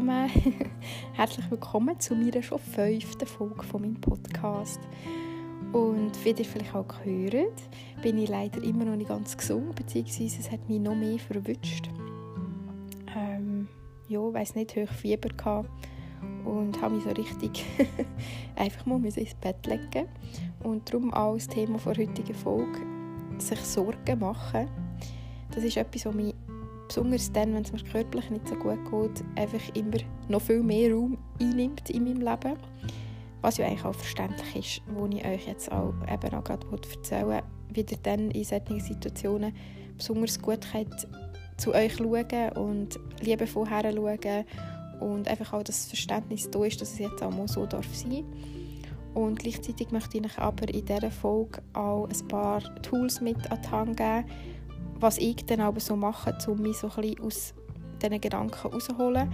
zusammen, herzlich willkommen zu meiner schon fünften Folge von meinem Podcast. Und wie ihr vielleicht auch gehört, bin ich leider immer noch nicht ganz gesund, beziehungsweise es hat mich noch mehr verwünscht. Ähm, ja, ich weiss nicht, hoch Fieber gehabt und habe mich so richtig einfach mal ins Bett legen und darum auch das Thema der heutigen Folge sich Sorgen machen. Das ist etwas, was mich besonders dann, wenn es mir körperlich nicht so gut geht, einfach immer noch viel mehr Raum einnimmt in meinem Leben. Was ja eigentlich auch verständlich ist, wo ich euch jetzt auch eben auch gerade erzählen wie ihr dann in solchen Situationen besonders gut könnt zu euch schauen und liebevoll schauen und einfach auch das Verständnis da ist, dass es jetzt auch mal so darf sein und gleichzeitig möchte ich euch aber in dieser Folge auch ein paar Tools mit an die Hand geben, was ich dann aber so mache, um mich so ein bisschen aus diesen Gedanken rauszuholen.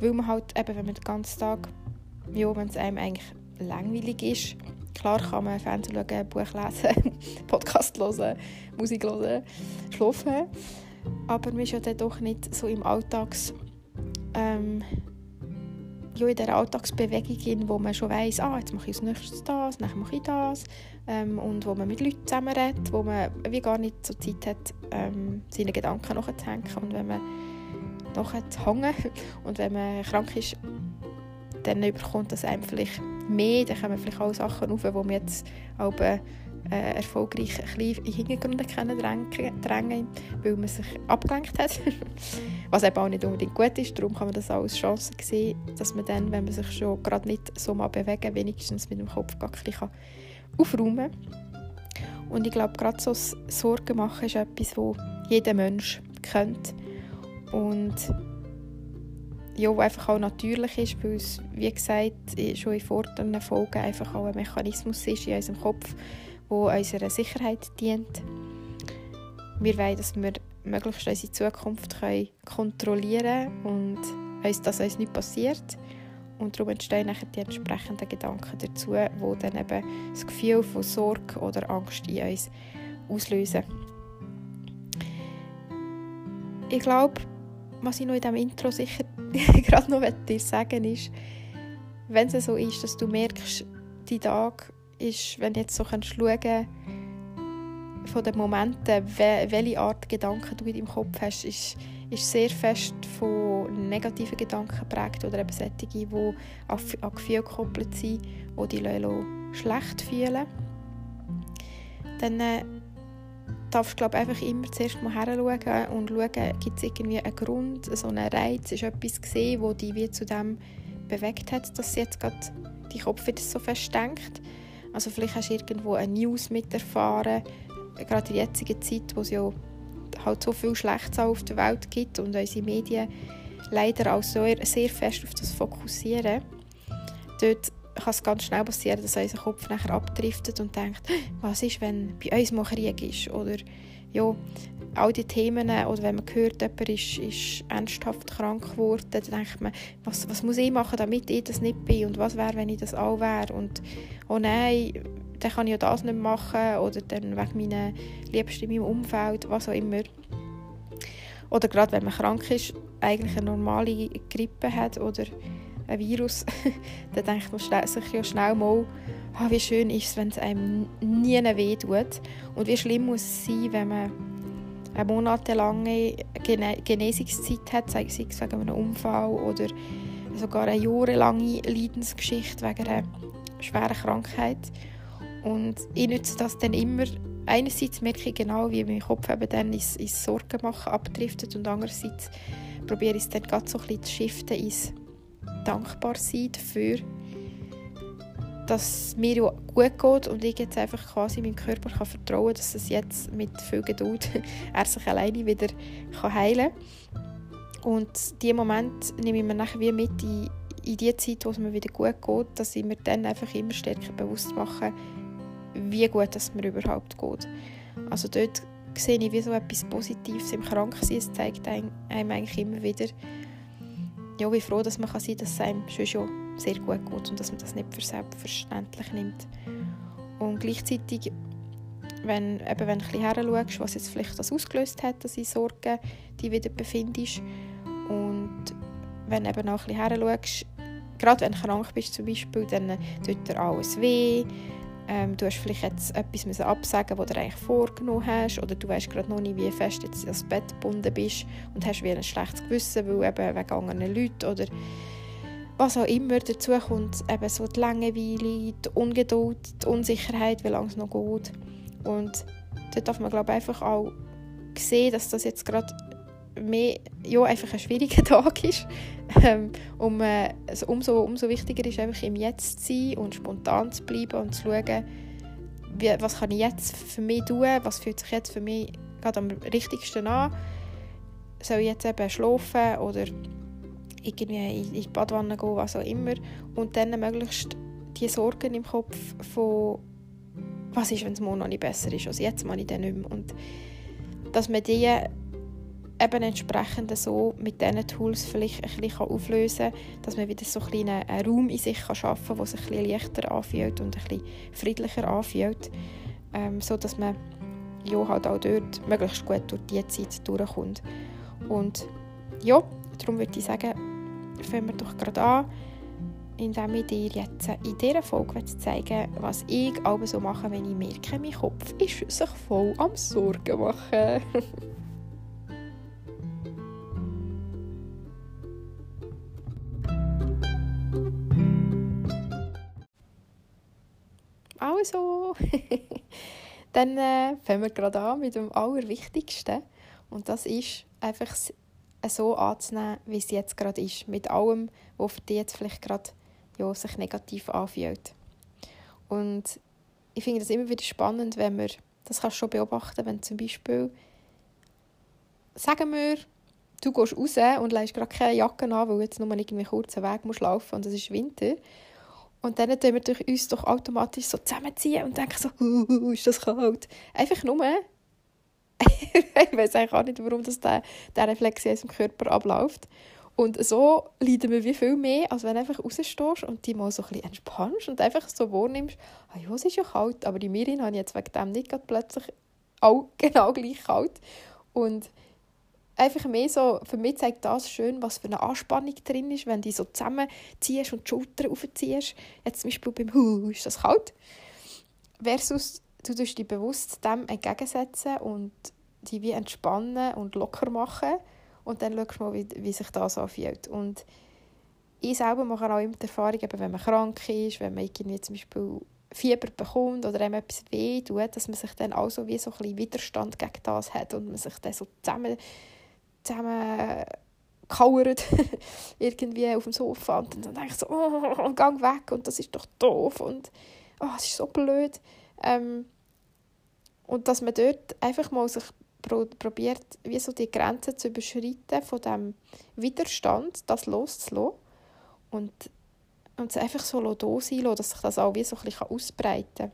Weil man halt eben, wenn man den ganzen Tag, ja, wenn es einem eigentlich langweilig ist, klar kann man Fernsehen schauen, Buch lesen, Podcast hören, Musik hören, schlafen, aber man ist ja dann doch nicht so im Alltags... Ähm, ja, in der Alltagsbewegung, wo man schon weiss, ah, jetzt mache ich als nächstes das, dann mache ich das ähm, und wo man mit Leuten zusammenredet, wo man wie gar nicht so Zeit hat, ähm, seine Gedanken nachzuhängen und wenn man nachher zu hängen und wenn man krank ist, dann überkommt das einem vielleicht mehr, dann kommen vielleicht auch Sachen auf, die man jetzt auch äh, erfolgreich ein bisschen in den Hintergrund drängen, drängen, weil man sich abgelenkt hat. Was eben auch nicht unbedingt gut ist. Darum kann man das auch als Chance sehen, dass man dann, wenn man sich schon gerade nicht so mal bewegen wenigstens mit dem Kopf gar ein bisschen aufräumen kann. Und ich glaube, gerade so Sorgen machen ist etwas, wo jeder Mensch kennt. Und ja, einfach auch natürlich ist, weil es, wie gesagt, schon in vorderen Folgen einfach auch ein Mechanismus ist in unserem Kopf, wo unserer Sicherheit dient. Wir wollen, dass wir möglichst unsere Zukunft kontrollieren können und uns, dass uns nicht passiert. Und darum entstehen nachher die entsprechenden Gedanken dazu, die dann eben das Gefühl von Sorge oder Angst in uns auslösen. Ich glaube, was ich noch in diesem Intro sicher gerade noch dir sagen ist, wenn es so ist, dass du merkst, die Tag ist, wenn du jetzt so kannst schauen von den Momenten, welche Art Gedanken du in deinem Kopf hast, ist, ist sehr fest von negativen Gedanken geprägt oder eben solche, die an, an Gefühle gekoppelt sind, die dich schlecht fühlen Dann äh, darfst du glaub, einfach immer zuerst mal her und schauen, gibt es irgendwie einen Grund, so einen Reiz, ist etwas gesehen, wo dich wie zu dem bewegt hat, dass jetzt gerade dein Kopf wieder so fest denkt. Also vielleicht hast du irgendwo eine News miterfahren, gerade in der jetzigen Zeit, wo es ja halt so viel Schlechtes auf der Welt gibt und unsere Medien leider auch so sehr fest auf das fokussieren. Dort kann es ganz schnell passieren, dass unser Kopf nachher abdriftet und denkt, was ist, wenn bei uns mal Krieg ist? Oder ja, all die Themen, oder wenn man hört, jemand ist, ist ernsthaft krank geworden, dann denkt man, was, was muss ich machen, damit ich das nicht bin? Und was wäre, wenn ich das auch wäre? Und oh nein, dann kann ich ja das nicht machen oder dann wegen meiner Liebsten in meinem Umfeld, was auch immer. Oder gerade wenn man krank ist, eigentlich eine normale Grippe hat oder ein Virus, dann denkt man sich ja schnell mal, oh, wie schön ist es, wenn es einem nie weh tut. Und wie schlimm muss es sein, wenn man eine monatelange Gene Genesungszeit hat, sei es wegen einem Unfall oder sogar eine jahrelange Leidensgeschichte wegen einer schweren Krankheit. Und ich nutze das dann immer. Einerseits merke ich genau, wie mein Kopf eben dann ins, ins Sorgen machen abdriftet und andererseits probiere ich es dann gerade so ein bisschen zu shiften ins Dankbarsein dafür, dass mir gut geht und ich jetzt einfach quasi meinem Körper kann vertrauen kann, dass es jetzt mit viel Geduld er sich alleine wieder kann heilen kann. Und diesen Moment nehme ich mir nachher wie mit in, in die Zeit, wo es mir wieder gut geht, dass ich mir dann einfach immer stärker bewusst mache, wie gut es mir überhaupt geht. Also dort sehe ich wie so etwas Positives im Kranksein. Es zeigt einem eigentlich immer wieder, ja, wie froh dass man kann sein kann, dass es einem schon, schon sehr gut geht und dass man das nicht für selbstverständlich nimmt. Und gleichzeitig, wenn, eben, wenn du ein bisschen schaust, was jetzt vielleicht das ausgelöst hat, dass ich Sorgen die wieder befindest und wenn du eben auch ein bisschen her gerade wenn du krank bist zum Beispiel, dann tut dir alles weh. Ähm, du hast vielleicht jetzt etwas müssen absagen, was du eigentlich vorgenommen hast, oder du weißt gerade noch nicht, wie fest jetzt ans Bett gebunden bist und hast wie ein schlechtes Gewissen, weil eben wegen anderen Leuten oder was auch immer dazu kommt, eben so die Langeweile, die Ungeduld, die Unsicherheit, wie lange es noch geht. Und dort darf man glaube einfach auch sehen, dass das jetzt gerade mehr, ja, einfach ein schwieriger Tag ist. Ähm, um, also umso, umso wichtiger ist einfach im Jetzt zu sein und spontan zu bleiben und zu schauen, wie, was kann ich jetzt für mich tun, was fühlt sich jetzt für mich gerade am richtigsten an. Soll ich jetzt eben schlafen oder irgendwie in die Badwanne gehen, was auch immer. Und dann möglichst die Sorgen im Kopf von was ist, wenn es morgen noch nicht besser ist als jetzt, mache ich dann nicht mehr. Und dass man die eben entsprechend so mit diesen Tools vielleicht ein bisschen auflösen kann, dass man wieder so einen kleinen Raum in sich schaffen kann, der sich ein bisschen leichter anfühlt und ein bisschen friedlicher anfühlt, ähm, so dass man ja, halt auch dort möglichst gut durch diese Zeit durchkommt. Und ja, darum würde ich sagen, fangen wir doch gerade an, indem ich dir jetzt in dieser Folge zeigen was ich aber so mache, wenn ich merke, mein Kopf ist sich voll am Sorgen machen. Also, dann äh, fangen wir gerade an mit dem Allerwichtigsten. Und das ist einfach so anzunehmen, wie es jetzt gerade ist. Mit allem, was für dich jetzt vielleicht gerade ja, sich negativ anfühlt. Und ich finde das immer wieder spannend, wenn man, das kannst schon beobachten, wenn zum Beispiel, sagen wir, du gehst raus und lässt gerade keine Jacke an, weil du jetzt nur irgendwie kurzen Weg musst laufen und es ist Winter. Und dann tun wir uns doch automatisch so zusammenziehen und denken so, ist das kalt. Einfach nur, ich weiß eigentlich auch nicht, warum das der, der Reflex in unserem Körper abläuft. Und so leiden wir wie viel mehr, als wenn du einfach rausstehst und dich mal so ein bisschen entspannst und einfach so wahrnimmst, ah es ist ja kalt, aber die Mirin habe ich jetzt wegen dem nicht plötzlich auch genau gleich kalt. Und einfach mehr so, für mich zeigt das schön, was für eine Anspannung drin ist, wenn du so zusammenziehst und die Schultern aufziehst. Jetzt zum Beispiel beim Hu, ist das kalt? Versus, du dich bewusst dem entgegensetzen und dich wie entspannen und locker machen und dann schaust du mal, wie, wie sich das anfühlt. Und ich selber mache auch immer die Erfahrung, eben, wenn man krank ist, wenn man irgendwie zum Beispiel Fieber bekommt oder einem etwas weh tut, dass man sich dann auch so wie so ein bisschen Widerstand gegen das hat und man sich dann so zusammen, zusammen kauert irgendwie auf dem Sofa und dann denke ich so, oh, gang weg und das ist doch doof und oh, es ist so blöd. Ähm, und dass man dort einfach mal sich probiert, wie so die Grenzen zu überschreiten von dem Widerstand, das loszulassen und, und es einfach so da sein dass sich das auch wie so ein bisschen ausbreiten kann.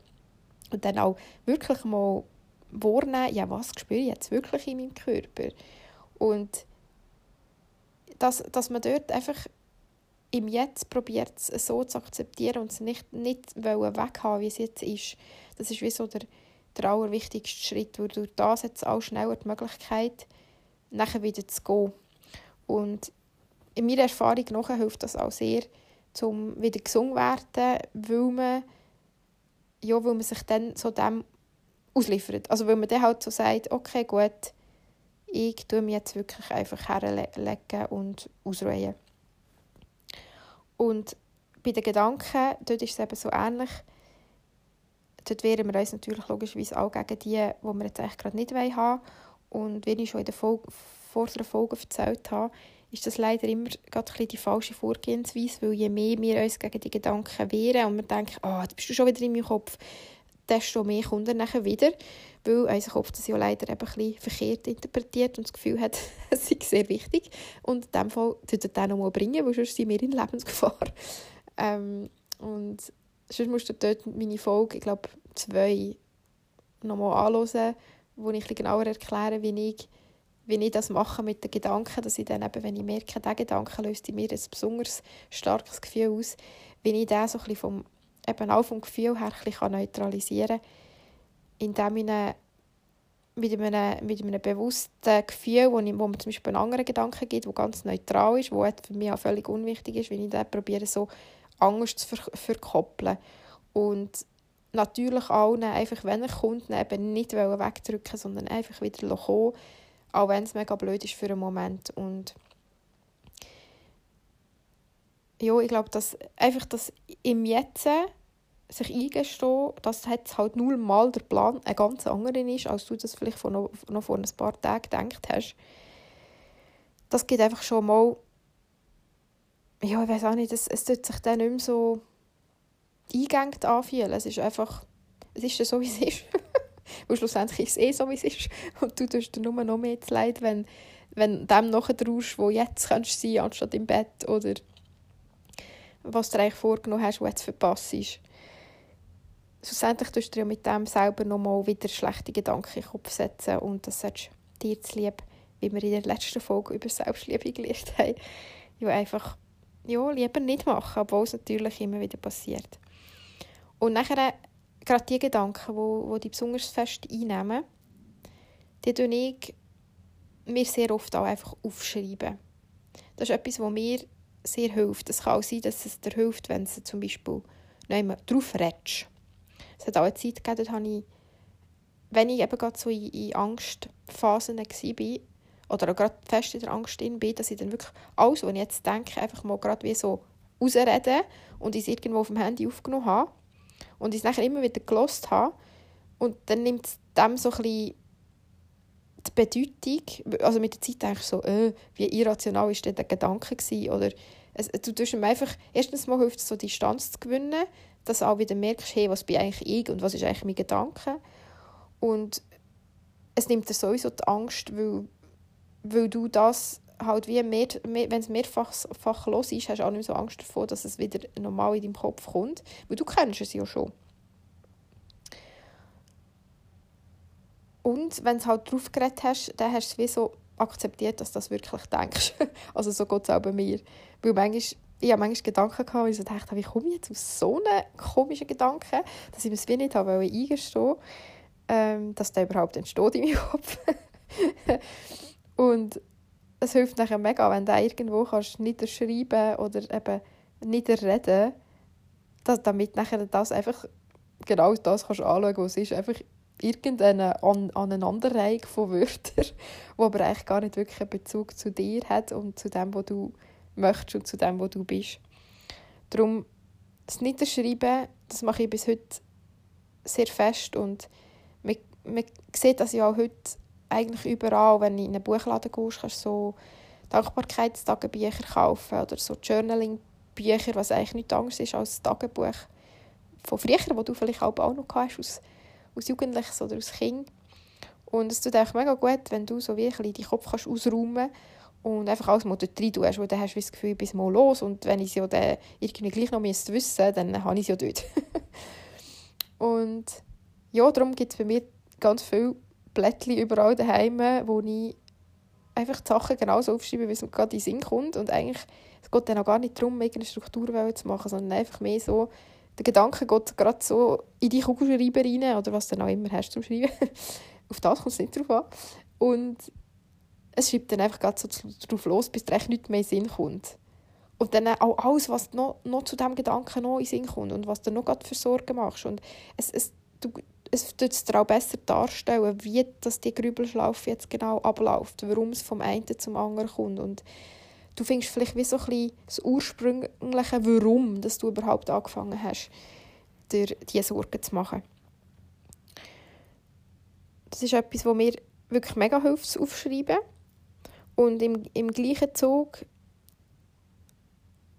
Und dann auch wirklich mal wahrnehmen, ja, was spüre ich jetzt wirklich in meinem Körper? Und dass, dass man dort einfach im Jetzt probiert, es so zu akzeptieren und es nicht, nicht weghaben, wie es jetzt ist. Das ist wie so der, der allerwichtigste Schritt, weil durch das es auch schneller die Möglichkeit, nachher wieder zu gehen. Und in meiner Erfahrung nach hilft das auch sehr, um wieder gesund zu werden, weil man, ja, weil man sich dann so dem ausliefert. Also weil man dann halt so sagt, okay, gut, ich tue mich jetzt wirklich einfach herlegen und ausruhen. Und bei den Gedanken, dort ist es eben so ähnlich, dort wehren wir uns natürlich logischerweise auch gegen die, die wir jetzt eigentlich gerade nicht haben wollen. Und wie ich schon in der Folge, vor der Folge erzählt habe, ist das leider immer gerade die falsche Vorgehensweise, weil je mehr wir uns gegen die Gedanken wehren und wir denken, ah, oh, jetzt bist du schon wieder in meinem Kopf, desto mehr kommt er nachher wieder, weil unser Kopf das ja leider eben ein bisschen verkehrt interpretiert und das Gefühl hat, es sei sehr wichtig und in dem Fall tut er den nochmal bringen, weil sonst sind wir in Lebensgefahr. Ähm, und sonst musst du dort meine Folge, ich glaube, zwei nochmal anhören, wo ich ein genauer erkläre, wie ich, wie ich das mache mit den Gedanken, dass ich dann eben, wenn ich merke, dieser Gedanke löst in mir ein besonders starkes Gefühl aus, wie ich den so ein vom, eben auch vom Gefühl her ein neutralisieren kann, indem ich mit einem, mit einem bewussten Gefühl, wo, ich, wo mir zum Beispiel einen anderen Gedanken gibt, der ganz neutral ist, der für mich auch völlig unwichtig ist, wenn ich den probiere, so Angst zu ver verkoppeln. Und natürlich allen, einfach wenn er kommt, eben nicht wegdrücken sondern einfach wieder kommen, auch wenn es mega blöd ist für einen Moment. Und ja, ich glaube, dass einfach das im Jetzt sich eingestehen, dass jetzt halt nullmal der Plan ein ganz anderer ist, als du das vielleicht noch, vor ein paar Tagen gedacht hast. Das geht einfach schon mal, ja, ich weiß auch nicht, es, es tut sich dann nicht mehr so eingängig anfühlen. Es ist einfach, es ist so, wie es ist. Und schlussendlich ist es eh so, wie es ist. Und du tust dir nur noch mehr leid, wenn, wenn dem nachtraust, wo jetzt kannst sein anstatt im Bett oder was du eigentlich vorgenommen hast, was jetzt verpasst ist. Schlussendlich tust du dir mit dem selber nochmal wieder schlechte Gedanken in den Kopf setzen und das solltest dir zu lieb, wie wir in der letzten Folge über Selbstliebe gelernt haben, ja, einfach ja, lieber nicht machen, obwohl es natürlich immer wieder passiert. Und nachher gerade die Gedanken, die, die dich besonders fest einnehmen, die tue ich mir sehr oft auch einfach aufschreiben. Das ist etwas, was mir sehr hilft. Es kann auch sein, dass es dir hilft, wenn du zum Beispiel drauf redest. Es hat auch eine Zeit gegeben, habe ich, wenn ich eben gerade so in, in Angstphasen war, oder auch gerade fest in der Angst bin, dass ich dann wirklich alles, was ich jetzt denke, einfach mal gerade wie so rausreden und es irgendwo auf dem Handy aufgenommen habe und es nachher immer wieder gelost habe. Und dann nimmt es dem so ein bisschen die Bedeutung, also mit der Zeit denke so, äh, wie irrational war der Gedanke gewesen, oder es, du tust ihm einfach, erstens mal hilft es so Distanz zu gewinnen, dass du auch wieder merkst, hey, was bin eigentlich ich und was ist eigentlich mein Gedanke? Und es nimmt dir sowieso die Angst, weil, weil du das halt wie mehr, mehr wenn es mehrfach los ist, hast du auch nicht so Angst davor, dass es wieder normal in deinem Kopf kommt, weil du kennst es ja schon. Und wenn du halt drauf geredet hast, dann hast du es wie so akzeptiert, dass du das wirklich denkst. also so geht es auch bei mir. Weil manchmal, ich habe manchmal Gedanken gehabt, ich dachte, wie komme ich jetzt aus so einem komischen Gedanken, dass ich mir es wie nicht habe eingestehen ähm, dass der überhaupt entsteht in meinem Kopf. und es hilft nachher mega, wenn du irgendwo kannst niederschreiben oder eben niederreden, dass, damit nachher das einfach genau das kannst anschauen, was es ist. Einfach irgendeine An Aneinanderreihung von Wörtern, die aber eigentlich gar nicht wirklich einen Bezug zu dir hat und zu dem, was du möchtest und zu dem, wo du bist. Darum, das Niederschreiben, das mache ich bis heute sehr fest und man, man sieht das ja auch heute eigentlich überall, wenn du in einen Buchladen gehst, kannst du so Dankbarkeitstagebücher kaufen oder so Journaling-Bücher, was eigentlich nichts anderes ist als das Tagebuch von früher, wo du vielleicht auch noch hast, aus, aus Jugendliches oder aus Kind. Und es tut eigentlich mega gut, wenn du so ein deinen Kopf kannst ausräumen und einfach alles mal dort rein tust, weil dann hast du das Gefühl, bis mal los und wenn ich es ja dann irgendwie gleich noch wissen müsste, dann habe ich es ja dort. und ja, darum gibt es bei mir ganz viele Blättchen überall daheim, wo ich einfach die Sachen genauso aufschreibe, wie es mir gerade in den Sinn kommt. Und eigentlich, es geht dann auch gar nicht darum, irgendeine Struktur zu machen, sondern einfach mehr so, der Gedanke geht gerade so in die Kugelschreiber rein, oder was du dann auch immer hast zum Schreiben. Auf das kommt es nicht drauf an. Und es schreibt dann einfach gerade so drauf los, bis dir nichts mehr in den Sinn kommt. Und dann auch alles, was noch, noch zu diesem Gedanken noch in den Sinn kommt und was du noch gerade für Sorgen machst. Und es, es, du, es tut es dir auch besser darstellen, wie das die Grübelschlaufe jetzt genau abläuft, warum es vom einen zum anderen kommt. Und du findest vielleicht wie so ein bisschen das ursprüngliche Warum, dass du überhaupt angefangen hast, dir diese Sorgen zu machen. Das ist etwas, was mir wirklich mega hilft, zu aufschreiben. Und im, im gleichen Zug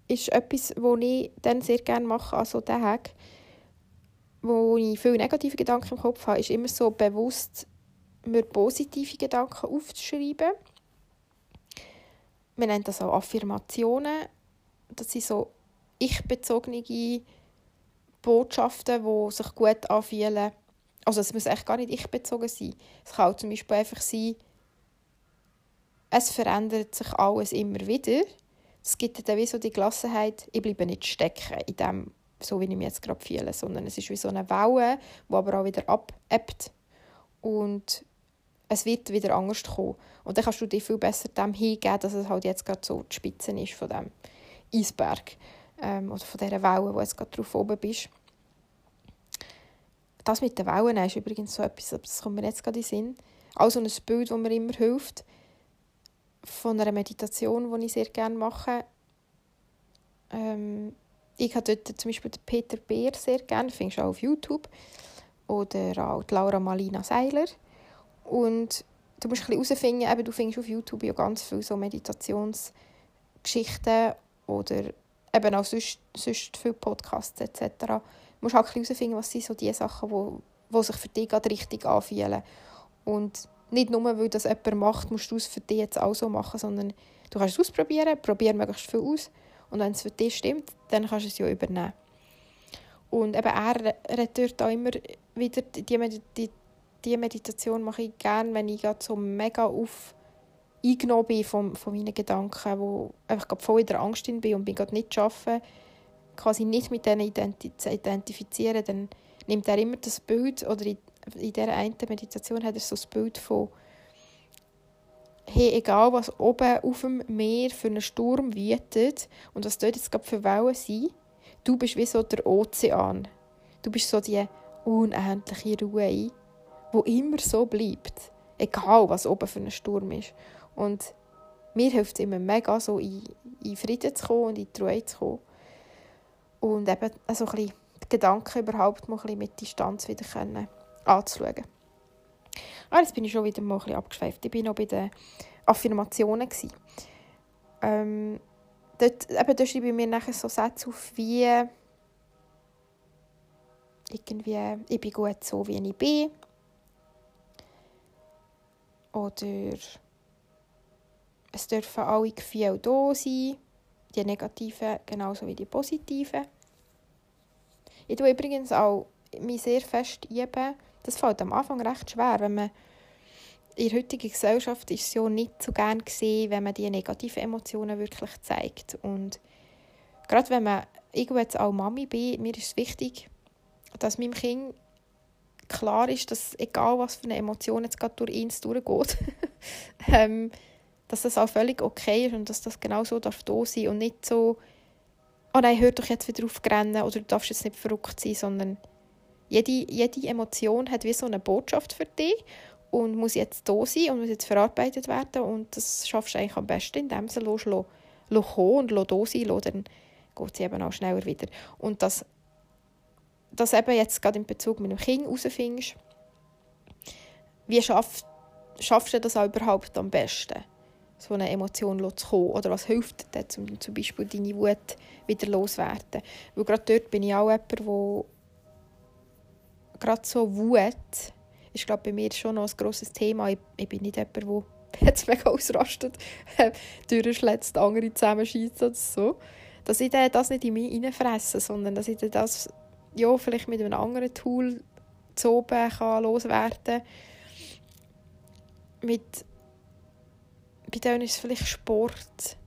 ist etwas, was ich dann sehr gerne mache an so Tagen, wo ich viele negative Gedanken im Kopf habe, ist immer so bewusst, mir positive Gedanken aufzuschreiben. Wir nennen das auch Affirmationen. Das sind so ich-bezogene Botschaften, die sich gut anfühlen. Also es muss echt gar nicht ich-bezogen sein. Es kann auch zum Beispiel einfach sein, es verändert sich alles immer wieder. Es gibt dann wie so die Gelassenheit, ich bleibe nicht stecken in dem, so wie ich mich jetzt gerade fühle, sondern es ist wie so eine Welle, die aber auch wieder abebbt. Und es wird wieder anders kommen. Und dann kannst du dich viel besser dem hingeben, dass es halt jetzt gerade so die Spitze ist von dem Eisberg ähm, oder von dieser Welle, wo jetzt gerade drauf oben bist. Das mit den Wellen ist übrigens so etwas, das kommt mir jetzt gerade in den Sinn. Also ein Bild, das mir immer hilft, von einer Meditation, die ich sehr gerne mache. Ähm, ich habe dort zum Beispiel den Peter Beer sehr gerne, findest du auch auf YouTube. Oder auch Laura Malina Seiler. Und du musst ein bisschen herausfinden, du findest auf YouTube ja ganz viele so Meditationsgeschichten oder eben auch sonst, sonst viele Podcasts etc. Du musst halt herausfinden, was sind so die Sachen, wo, wo sich für dich gerade richtig anfühlen. Und nicht nur, weil das jemand macht, musst du es für dich jetzt auch so machen, sondern du kannst es ausprobieren, probier möglichst viel aus und wenn es für dich stimmt, dann kannst du es ja übernehmen. Und eben er redet auch immer wieder, die, die, die Meditation mache ich gerne, wenn ich gerade so mega auf eingenommen bin von, von meinen Gedanken, wo einfach voll in der Angst bin und bin gerade nicht arbeiten, quasi nicht mit denen identi identifizieren, dann nimmt er immer das Bild, oder in, in dieser einen Meditation hat er so das Bild von hey, egal was oben auf dem Meer für einen Sturm wütet und was dort jetzt gerade für Wellen sind, du bist wie so der Ozean. Du bist so die unendliche Ruhe, wo immer so bleibt. Egal, was oben für ein Sturm ist. Und mir hilft es immer mega, so in, in Frieden zu kommen und in die Ruhe zu kommen. Und eben also ein bisschen die Gedanken überhaupt mal ein bisschen mit Distanz wieder können anzuschauen. Ah, jetzt bin ich schon wieder mal ein bisschen abgeschweift. Ich war noch bei den Affirmationen. Ähm, dort, eben, da schreibe ich mir nachher so Sätze auf wie irgendwie, ich bin gut so, wie ich bin. Oder es dürfen alle Gefühle da sein, die negativen genauso wie die positiven. Ich tue übrigens auch mich sehr fest üben. Das fällt am Anfang recht schwer, wenn man in der heutigen Gesellschaft ist es ja nicht so gern gesehen, wenn man die negativen Emotionen wirklich zeigt. Und gerade wenn man, ich jetzt auch Mami bin, mir ist es wichtig, dass meinem Kind klar ist, dass egal was für eine Emotion jetzt gerade durch ihn durchgeht, ähm, dass das auch völlig okay ist und dass das genau so darf da sein und nicht so, oh nein, hör doch jetzt wieder auf rennen oder du darfst jetzt nicht verrückt sein, sondern jede, jede Emotion hat wie so eine Botschaft für dich und muss jetzt da sein und muss jetzt verarbeitet werden und das schaffst du eigentlich am besten, indem du lässt, lässt, und lässt da sein dann geht sie eben auch schneller wieder. Und das das eben jetzt gerade in Bezug mit dem Kind herausfindest, wie schaff, schaffst du das auch überhaupt am besten, so eine Emotion zu kommen? Oder was hilft dir zum, zum Beispiel deine Wut wieder loswerden? Weil gerade dort bin ich auch jemand, wo gerade so Wut ist glaube bei mir schon noch ein grosses Thema. Ich, ich bin nicht jemand, der jetzt mega ausrastet, durchschlägt, andere zusammenschießt oder so. Dass ich das nicht in mich reinfresse, sondern dass ich das ja, vielleicht mit einem anderen Tool zu oben kann loswerden mit bei denen ist es vielleicht Sport,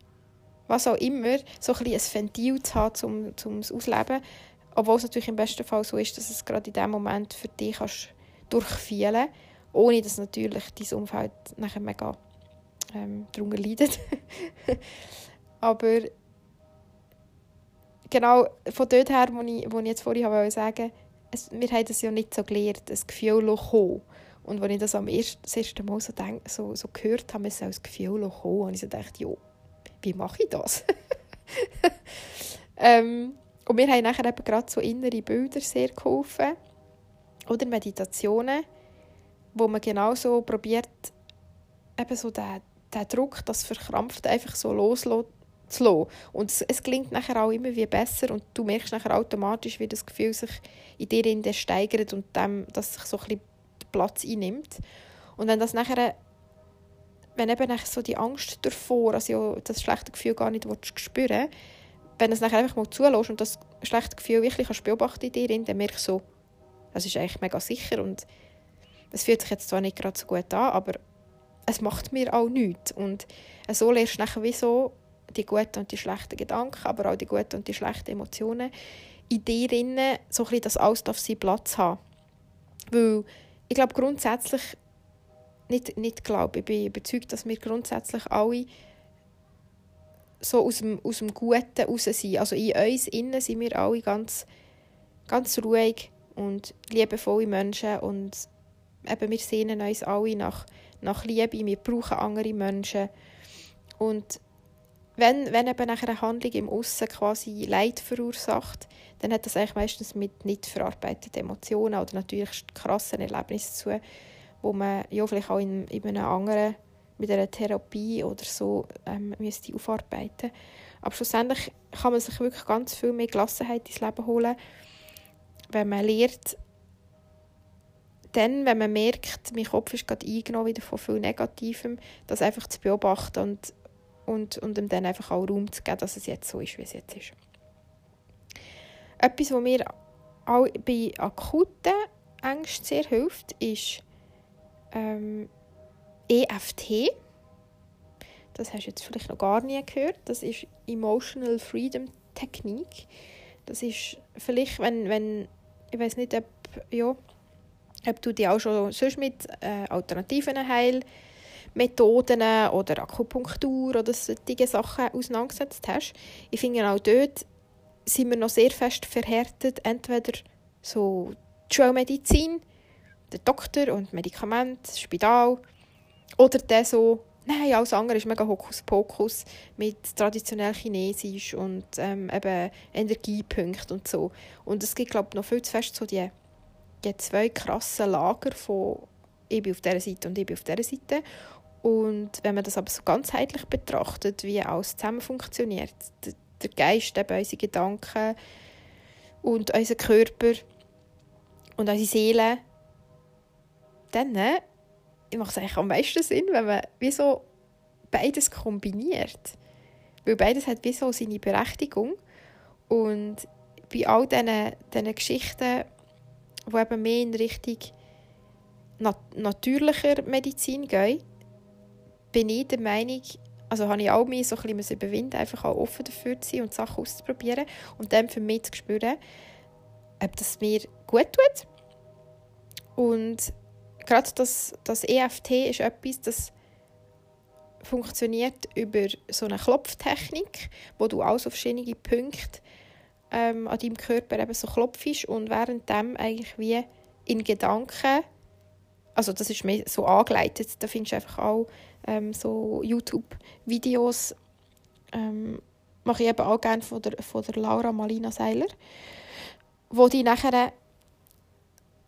was auch immer, so ein, ein Ventil zu haben, um es auszuleben. Obwohl es natürlich im besten Fall so ist, dass es gerade in dem Moment für dich kannst durchfühlen ohne dass natürlich dein Umfeld nachher mega ähm, darunter leidet. Aber genau von dort her, wo ich, wo ich jetzt vorhin wollte sagen es, wir haben das ja nicht so gelernt, das Gefühl kommen. Und als ich das am ersten, das erste Mal so, denk, so, so gehört habe, es das Gefühl kommen, und ich so dachte, ja, wie mache ich das? ähm, und wir haben nachher eben gerade so innere Bilder sehr geholfen. Oder Meditationen, wo man genau so probiert, eben so den, den Druck, das verkrampft einfach so loslassen zu lassen. Und es, es klingt nachher auch immer wie besser und du merkst nachher automatisch, wie das Gefühl sich in dir steigert und dem, dass sich so ein bisschen Platz einnimmt. Und wenn das nachher, wenn eben nachher so die Angst davor, also das schlechte Gefühl gar nicht spüren wenn du es nachher einfach mal zulässt und das schlechte Gefühl wirklich kannst beobachten in dir, dann merkst du so, das ist eigentlich mega sicher und es fühlt sich jetzt zwar nicht gerade so gut an, aber es macht mir auch nichts. Und so lernst du nachher wie so die guten und die schlechten Gedanken, aber auch die guten und die schlechten Emotionen in dir drin, so ein bisschen, dass alles darf seinen Platz haben. Weil ich glaube grundsätzlich nicht, nicht glaube, ich bin überzeugt, dass wir grundsätzlich alle so aus dem, aus dem Guten raus sind. Also in uns innen sind wir alle ganz, ganz ruhig und liebevolle Menschen und eben, wir sehnen uns alle nach, nach Liebe, wir brauchen andere Menschen und wenn, wenn eben nachher eine Handlung im Aussen quasi Leid verursacht, dann hat das eigentlich meistens mit nicht verarbeiteten Emotionen oder natürlich krassen Erlebnissen zu wo man ja vielleicht auch in, in einem anderen, mit einer Therapie oder so ähm, müsste aufarbeiten Aber schlussendlich kann man sich wirklich ganz viel mehr Gelassenheit ins Leben holen, wenn man lernt, dann, wenn man merkt, mein Kopf ist gerade eingenommen wieder von viel Negativem, das einfach zu beobachten und und, und ihm dann einfach auch Raum zu geben, dass es jetzt so ist, wie es jetzt ist. Etwas, was mir auch bei akuten Ängsten sehr hilft, ist ähm, EFT. Das hast du jetzt vielleicht noch gar nie gehört. Das ist Emotional Freedom Technique. Das ist vielleicht, wenn, wenn ich weiß nicht, ob, ja, ob du dich auch schon sonst mit äh, alternativen Heil Methoden oder Akupunktur oder solche Sachen auseinandergesetzt hast. Ich finde auch dort sind wir noch sehr fest verhärtet, entweder so die Schulmedizin, der Doktor und Medikament, das Spital, oder der so, nein, alles andere ist mega Hokuspokus mit traditionell Chinesisch und ähm, eben Energiepunkten und so. Und es gibt, glaube ich, noch viel zu fest so die, die zwei krassen Lager von ich bin auf dieser Seite und ich bin auf dieser Seite. Und wenn man das aber so ganzheitlich betrachtet, wie alles zusammen funktioniert, der Geist, eben unsere Gedanken und unser Körper und unsere Seele, dann äh, macht es eigentlich am meisten Sinn, wenn man wie so beides kombiniert. Weil beides hat wie so seine Berechtigung. Und bei all diesen, diesen Geschichten, die eben mehr in Richtung nat natürlicher Medizin gehen, bin ich der Meinung, also habe ich auch mich so ein bisschen überwinden, einfach auch offen dafür zu sein und Sachen auszuprobieren und dann für mich zu spüren, ob das mir gut tut. Und gerade das, das EFT ist etwas, das funktioniert über so eine Klopftechnik, wo du auch so verschiedene Punkte ähm, an deinem Körper eben so klopfst und währenddem eigentlich wie in Gedanken, also das ist mir so angeleitet, da findest du einfach auch ähm, so YouTube-Videos ähm, mache ich eben auch gerne von der, von der Laura Malina Seiler, wo die nachher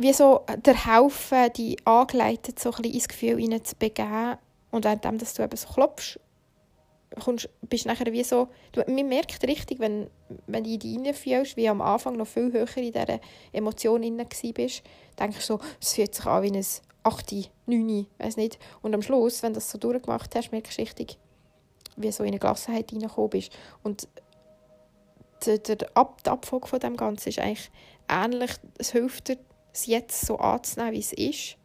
wie so der Haufen die angeleitet, so ein ins Gefühl hinein zu begeben und währenddem, dass du eben so klopfst, kommst, bist nachher wie so, du, man merkt richtig, wenn, wenn du in dich reinfühlst, wie am Anfang noch viel höher in dieser Emotion drin bist, denkst du so, es fühlt sich an wie ein 8, 9, weiß nicht. Und am Schluss, wenn du das so durchgemacht hast, merkst du richtig, wie so in eine Gelassenheit reingekommen bist. Und der, der Ab die Abfolge von dem Ganzen ist eigentlich ähnlich. Es hilft dir, es jetzt so anzunehmen, wie es ist.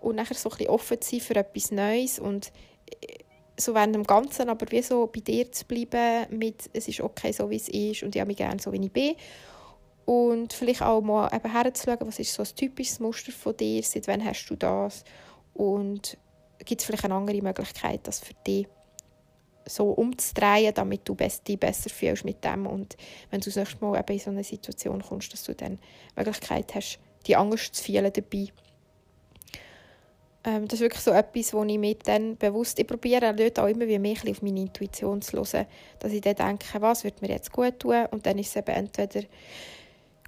Und nachher so ein bisschen offen zu sein für etwas Neues und äh, so während dem Ganzen aber wie so bei dir zu bleiben mit «es ist okay, so wie es ist und ich habe mich gerne so, wie ich bin» und vielleicht auch mal eben herzuschauen, was ist so ein typisches Muster von dir, seit wann hast du das und gibt es vielleicht eine andere Möglichkeit, das für dich so umzudrehen, damit du dich besser fühlst mit dem und wenn du das nächste Mal eben in so eine Situation kommst, dass du dann die Möglichkeit hast, die Angst zu fühlen dabei. Ähm, das ist wirklich so etwas, wo ich mir dann bewusst, ich probiere dort auch immer wie mehr auf meine Intuition zu hören, dass ich dann denke, was wird mir jetzt gut tun und dann ist es eben entweder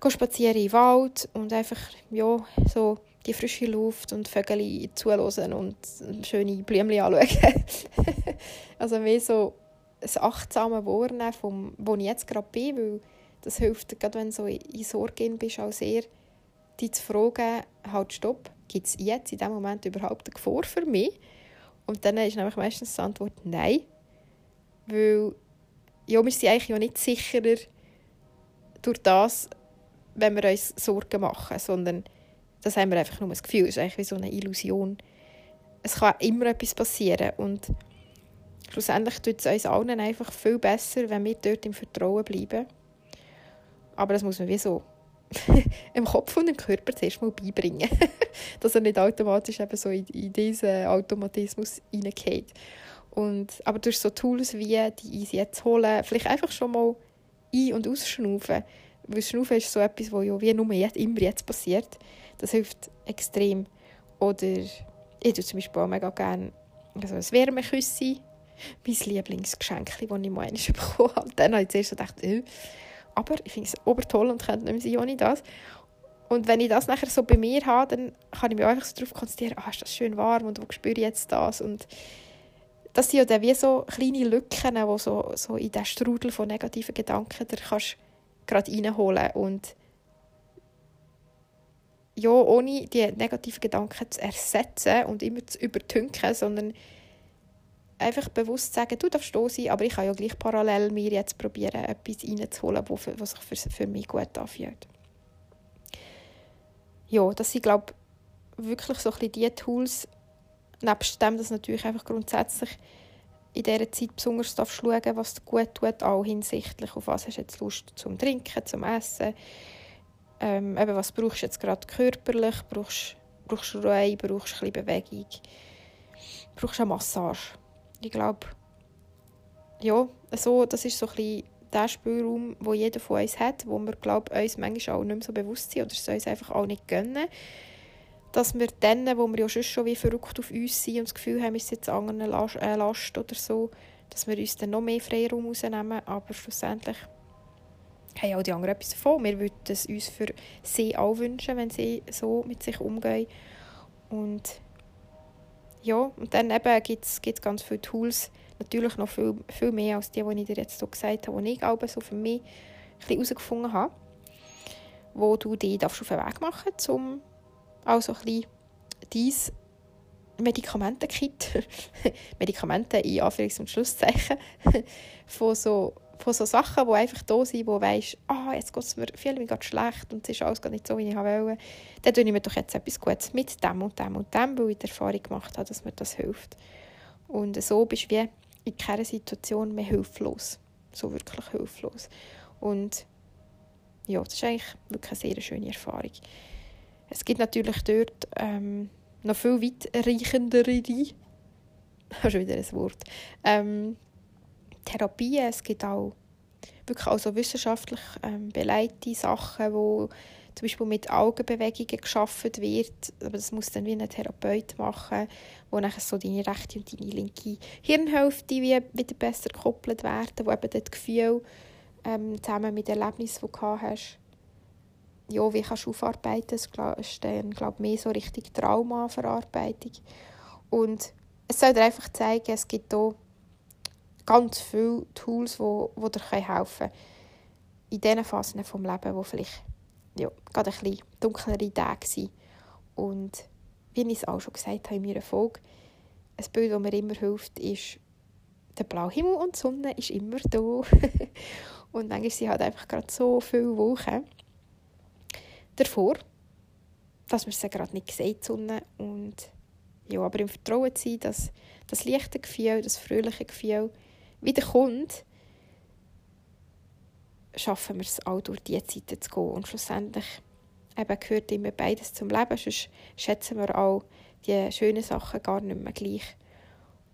spazieren im Wald und einfach ja, so die frische Luft und Vögel zuhören und schöne Blümchen anschauen. also mehr so das achtsame Wahrnehmen, vom, wo ich jetzt gerade bin, weil das hilft, gerade wenn du so in Sorge bist, auch sehr, dich zu fragen, halt stopp, gibt es jetzt in diesem Moment überhaupt eine Gefahr für mich? Und dann ist nämlich meistens die Antwort nein, weil ja, wir sind eigentlich ja nicht sicherer durch das, wenn wir uns Sorgen machen, sondern das haben wir einfach nur das Gefühl, es ist eigentlich wie so eine Illusion. Es kann immer etwas passieren und schlussendlich tut es uns allen einfach viel besser, wenn wir dort im Vertrauen bleiben. Aber das muss man wie so im Kopf und im Körper zuerst mal beibringen. dass er nicht automatisch eben so in, in diesen Automatismus hineingeht. Und, aber durch so Tools wie die Easy jetzt holen, vielleicht einfach schon mal ein- und ausschnaufen. Weil Schnaufen ist so etwas, was ja wie nur jetzt, immer jetzt passiert. Das hilft extrem. Oder ich tue zum Beispiel auch mega gerne also ein Wärmeküsse, mein Lieblingsgeschenk, das ich mal bekommen habe. Dann habe ich zuerst gedacht, äh, aber ich finde es ober toll und könnte nicht mehr sein ohne das. Und wenn ich das nachher so bei mir habe, dann kann ich mich einfach so darauf konzentrieren, ah, ist das schön warm und wo spüre ich jetzt das? Und das sind ja dann wie so kleine Lücken, die so, so in diesen Strudel von negativen Gedanken da kannst gerade reinholen und ja, ohne die negativen Gedanken zu ersetzen und immer zu übertünken, sondern einfach bewusst sagen, du darfst da sein, aber ich kann ja gleich parallel mir jetzt probieren, etwas reinzuholen, was sich für, für mich gut anfühlt. Ja, das sind, glaube ich, wirklich so ein bisschen die Tools, nebst dem, dass natürlich einfach grundsätzlich in dieser Zeit besonders schauen was dir gut tut, auch hinsichtlich, auf was hast du jetzt Lust zum Trinken, zum Essen, ähm, eben, was brauchst du jetzt gerade körperlich, brauchst, brauchst du Ruhe, brauchst du bisschen Bewegung, brauchst du eine Massage. Ich glaube, ja, so, das ist so ein bisschen der Spielraum, den jeder von uns hat, wo wir, glaube uns manchmal auch nicht mehr so bewusst sind oder es uns einfach auch nicht gönnen dass wir dann, wo wir ja schon wie verrückt auf uns sind und das Gefühl haben, wir sind jetzt anderen Last, äh, Last oder so, dass wir uns dann noch mehr Freiraum rausnehmen. Aber schlussendlich haben auch die anderen etwas davon. Wir würden es uns für sie auch wünschen, wenn sie so mit sich umgehen. Und ja, und dann gibt es ganz viele Tools, natürlich noch viel, viel mehr als die, die ich dir jetzt so gesagt habe, die ich auch so für mich herausgefunden habe, wo du dich auf den Weg machen darfst, um also ein bisschen dein Medikamentenkit, Medikamente in Anführungs- und Schlusszeichen, von so, von so Sachen, die einfach da sind, wo weißt, ah, jetzt geht es mir, mich gerade schlecht und es ist alles gar nicht so, wie ich wollte, dann tue ich mir doch jetzt etwas Gutes mit dem und dem und dem, weil ich die Erfahrung gemacht habe, dass mir das hilft. Und so bist du wie in keiner Situation mehr hilflos. So wirklich hilflos. Und ja, das ist eigentlich wirklich eine sehr schöne Erfahrung. Es gibt natürlich dort ähm, noch viel weitreichendere, ist wieder ein Wort, ähm, Therapien. Es gibt auch wirklich auch wissenschaftlich ähm, belegte Sachen, wo zum Beispiel mit Augenbewegungen geschaffen wird, aber das muss dann wie ein Therapeut machen, wo nachher so deine rechte und deine linke Hirnhälfte wie wieder besser gekoppelt werden, wo eben das Gefühl ähm, zusammen mit Erlebnissen, die du hast, ja, wie kannst du aufarbeiten. Das ist dann, glaube mehr so richtig Traumaverarbeitung. Und es soll dir einfach zeigen, es gibt hier ganz viele Tools, die, die dir helfen können. In diesen Phasen des Lebens, wo vielleicht ja, gerade ein bisschen dunklere Tage sind. Und wie ich es auch schon gesagt habe in meiner Folge, ein Bild, das mir immer hilft, ist, der blaue Himmel und die Sonne ist immer da. und manchmal sind halt einfach gerade so viele Wochen davor, dass man es gerade nicht sieht, die Sonne. Und ja, aber im Vertrauen zu sein, dass das leichte Gefühl, das fröhliche Gefühl wieder kommt, schaffen wir es auch durch diese Zeiten zu gehen. Und schlussendlich eben gehört immer beides zum Leben, sonst schätzen wir auch die schönen Sachen gar nicht mehr gleich.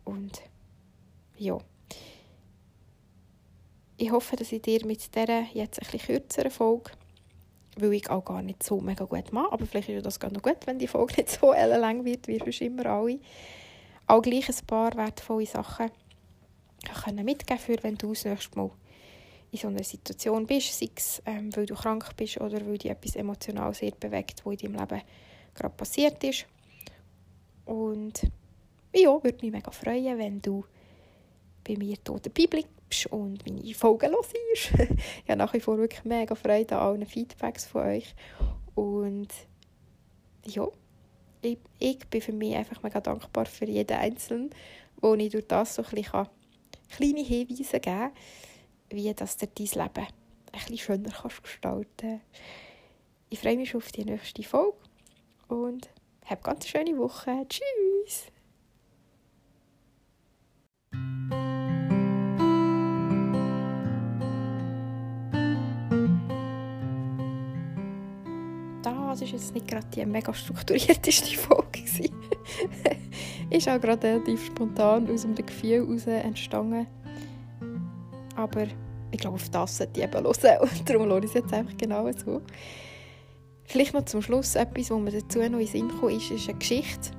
Und ja, ich hoffe, dass ich dir mit dieser jetzt ein kürzeren Folge weil ich auch gar nicht so mega gut mache. Aber vielleicht ist das gar noch gut, wenn die Folge nicht so lang wird, wie sonst immer alle. Auch gleich ein paar wertvolle Sachen können mitgeben für wenn du das nächste Mal in so einer Situation bist, sei es, ähm, weil du krank bist oder weil dich etwas emotional sehr bewegt, was in deinem Leben gerade passiert ist. Und ja, würde mich mega freuen, wenn du bei mir hier dabei bleibst und meine Folgen hörst. ich habe nach wie vor wirklich mega Freude an allen Feedbacks von euch. Und ja, ich, ich bin für mich einfach mega dankbar für jeden Einzelnen, wo ich durch das so ein bisschen kleine Hinweise geben wie dass du dein Leben ein bisschen schöner kannst gestalten Ich freue mich auf die nächste Folge und eine ganz schöne Woche. Tschüss! das ist jetzt nicht gerade die mega strukturierteste Folge ist auch gerade relativ spontan aus dem Gefühl heraus entstanden. Aber ich glaube, auf das sollte ich eben hören und darum höre ich es jetzt einfach genau so. Vielleicht noch zum Schluss etwas, was mir dazu noch in Sinn kam, ist, ist eine Geschichte.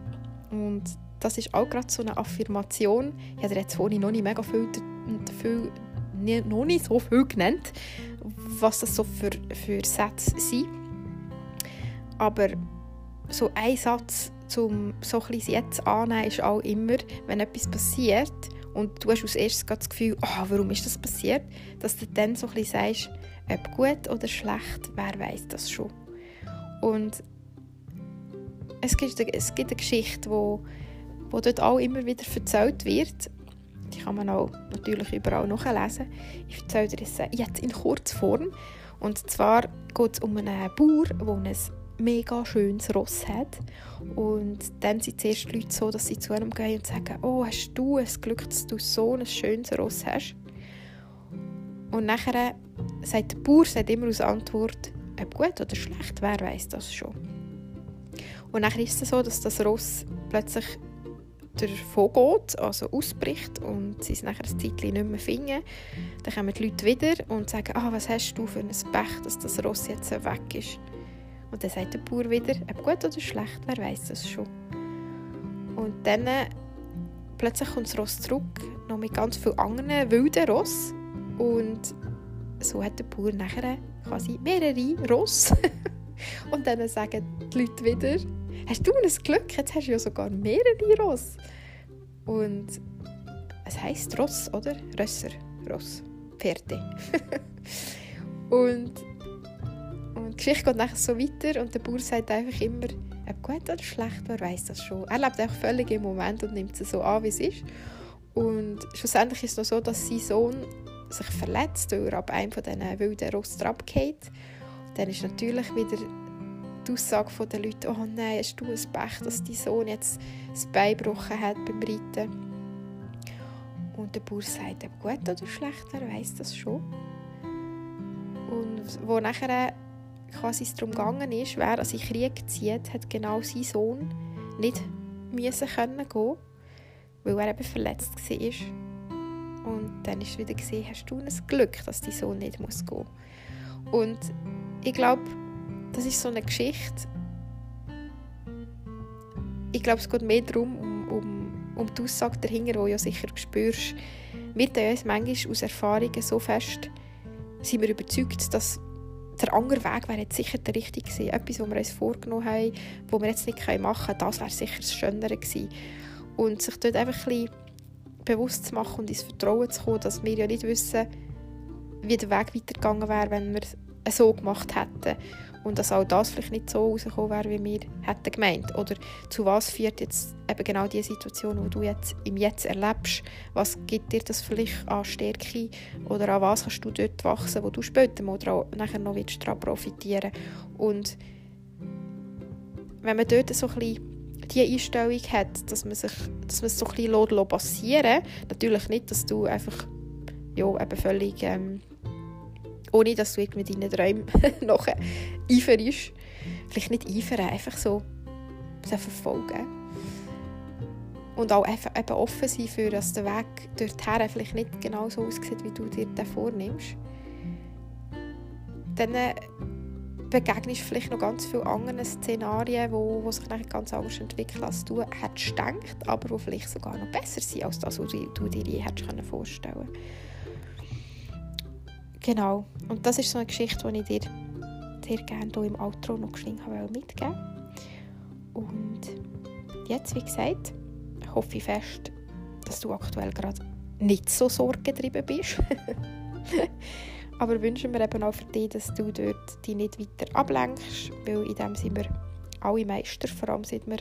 Und das ist auch gerade so eine Affirmation. Ich habe jetzt vorhin noch nicht mega viel dafür, noch nicht so viel genannt, was das so für, für Sätze sind. Aber so ein Satz, um so ein jetzt anzunehmen, ist auch immer, wenn etwas passiert und du hast als erstes das Gefühl, oh, warum ist das passiert, dass du dann so ein sagst, ob gut oder schlecht, wer weiß das schon. Und es gibt, es gibt eine Geschichte, wo, wo dort auch immer wieder erzählt wird. Die kann man auch natürlich überall nachlesen. Ich erzähle dir das jetzt in Kurzform. Und zwar geht es um einen Bauer, der ein mega schönes Ross hat. Und dann sind zuerst die Leute so, dass sie zu ihm gehen und sagen, oh, hast du ein Glück, dass du so ein schönes Ross hast? Und nachher sagt der Bauer sagt immer als Antwort, ob gut oder schlecht, wer weiß das schon. Und dann ist es so, dass das Ross plötzlich davon geht, also ausbricht und sie es nachher ein Zeitchen nicht mehr finden. Dann kommen die Leute wieder und sagen, ah, was hast du für ein Pech, dass das Ross jetzt weg ist. Und dann sagt der Bauer wieder, ob gut oder schlecht, wer weiß das schon. Und dann äh, plötzlich kommt das Ross zurück, noch mit ganz vielen anderen wilden Ross. Und so hat der Bauer nachher quasi mehrere Ross. und dann sagen die Leute wieder, hast du ein Glück, jetzt hast du ja sogar mehrere Ross. Und es heisst Ross, oder? Rösser, Ross, Pferde. und, Geschichte geht nachher so weiter und der Bauer sagt einfach immer, ob gut oder schlecht, wer weiß das schon. Er lebt einfach völlig im Moment und nimmt es so an, wie es ist. Und schlussendlich ist es noch so, dass sein Sohn sich verletzt, weil er ab einem von diesen wilden Ross abgeht. Dann ist natürlich wieder die Aussage der Leute, oh nein, hast du ein Pech, dass dein Sohn jetzt das Bein gebrochen hat beim Reiten. Und der Bauer sagt, ob gut oder schlecht, er weiß das schon. Und wo nachher quasi es darum gegangen ist, wer an den Krieg zieht, hat genau sein Sohn nicht müssen können gehen, weil er eben verletzt war. Und dann ist wieder gesehen, hast du ein Glück, dass dein Sohn nicht muss gehen. Und ich glaube, das ist so eine Geschichte. Ich glaube, es geht mehr darum, um, um, um die Aussage dahinter, die ja sicher spürst. Wir tun uns manchmal aus Erfahrungen so fest, sind wir überzeugt, dass der andere Weg wäre jetzt sicher der richtige gewesen. Etwas, was wir uns vorgenommen haben, was wir jetzt nicht machen können, das wäre sicher das Schönere gewesen. Und sich dort einfach ein bisschen bewusst zu machen und ins Vertrauen zu kommen, dass wir ja nicht wissen, wie der Weg weitergegangen wäre, wenn wir es so gemacht hätten und dass auch das vielleicht nicht so rausgekommen wäre, wie wir hätten gemeint. Oder zu was führt jetzt eben genau die Situation, die du jetzt im Jetzt erlebst? Was gibt dir das vielleicht an Stärke? Oder an was kannst du dort wachsen, wo du später mal nachher noch daran profitieren Und wenn man dort so ein bisschen die Einstellung hat, dass man, sich, dass man es so ein bisschen passieren lässt, natürlich nicht, dass du einfach ja, eben völlig... Ähm, ohne dass du mit deinen Träumen noch eiferst. Vielleicht nicht eifern, einfach so verfolgen. Und auch einfach eben offen sein für, dass der Weg dorthin vielleicht nicht genau so aussieht, wie du dir den vornimmst. Dann äh, begegnest du vielleicht noch ganz viele andere Szenarien, wo, wo sich ganz anders entwickeln, als du hättest gedacht, aber die vielleicht sogar noch besser sind, als das, was du dir je hättest vorstellen können. Genau. Und das ist so eine Geschichte, die ich dir sehr gerne hier im Outro noch mitgeben wollte. Und jetzt, wie gesagt, hoffe ich fest, dass du aktuell gerade nicht so sorgengetrieben bist. Aber wünsche mir eben auch für dich, dass du dort dich nicht weiter ablenkst, weil in dem sind wir alle Meister, vor allem seit wir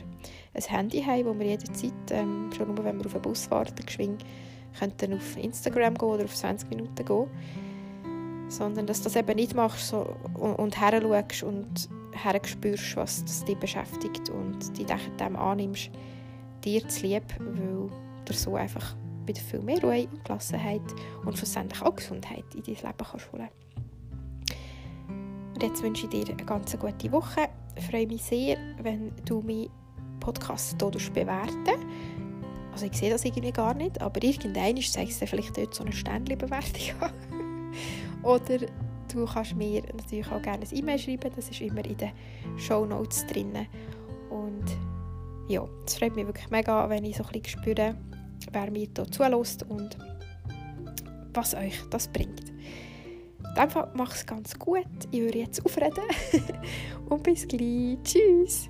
ein Handy haben, wo wir jederzeit, ähm, schon nur wenn wir auf einen Bus warten, geschwind, könnten auf Instagram gehen oder auf 20 Minuten gehen sondern dass du das eben nicht machst so, und, und her und her spürst, was das dich beschäftigt und dich dem annimmst, dir zu lieb, weil du so einfach wieder viel mehr Ruhe und Gelassenheit und schlussendlich auch Gesundheit in dein Leben kannst holen Und jetzt wünsche ich dir eine ganz gute Woche. freue mich sehr, wenn du meinen Podcast hier bewerten Also ich sehe das irgendwie gar nicht, aber irgendwann zeigst du vielleicht dort so eine Sternchen-Bewertung an. Oder du kannst mir natürlich auch gerne ein E-Mail schreiben, das ist immer in den Show Notes drin. Und ja, es freut mich wirklich mega, wenn ich so ein bisschen spüre, wer mir hier zulässt und was euch das bringt. In dem Fall mach es ganz gut. Ich würde jetzt aufreden. und bis gleich. Tschüss.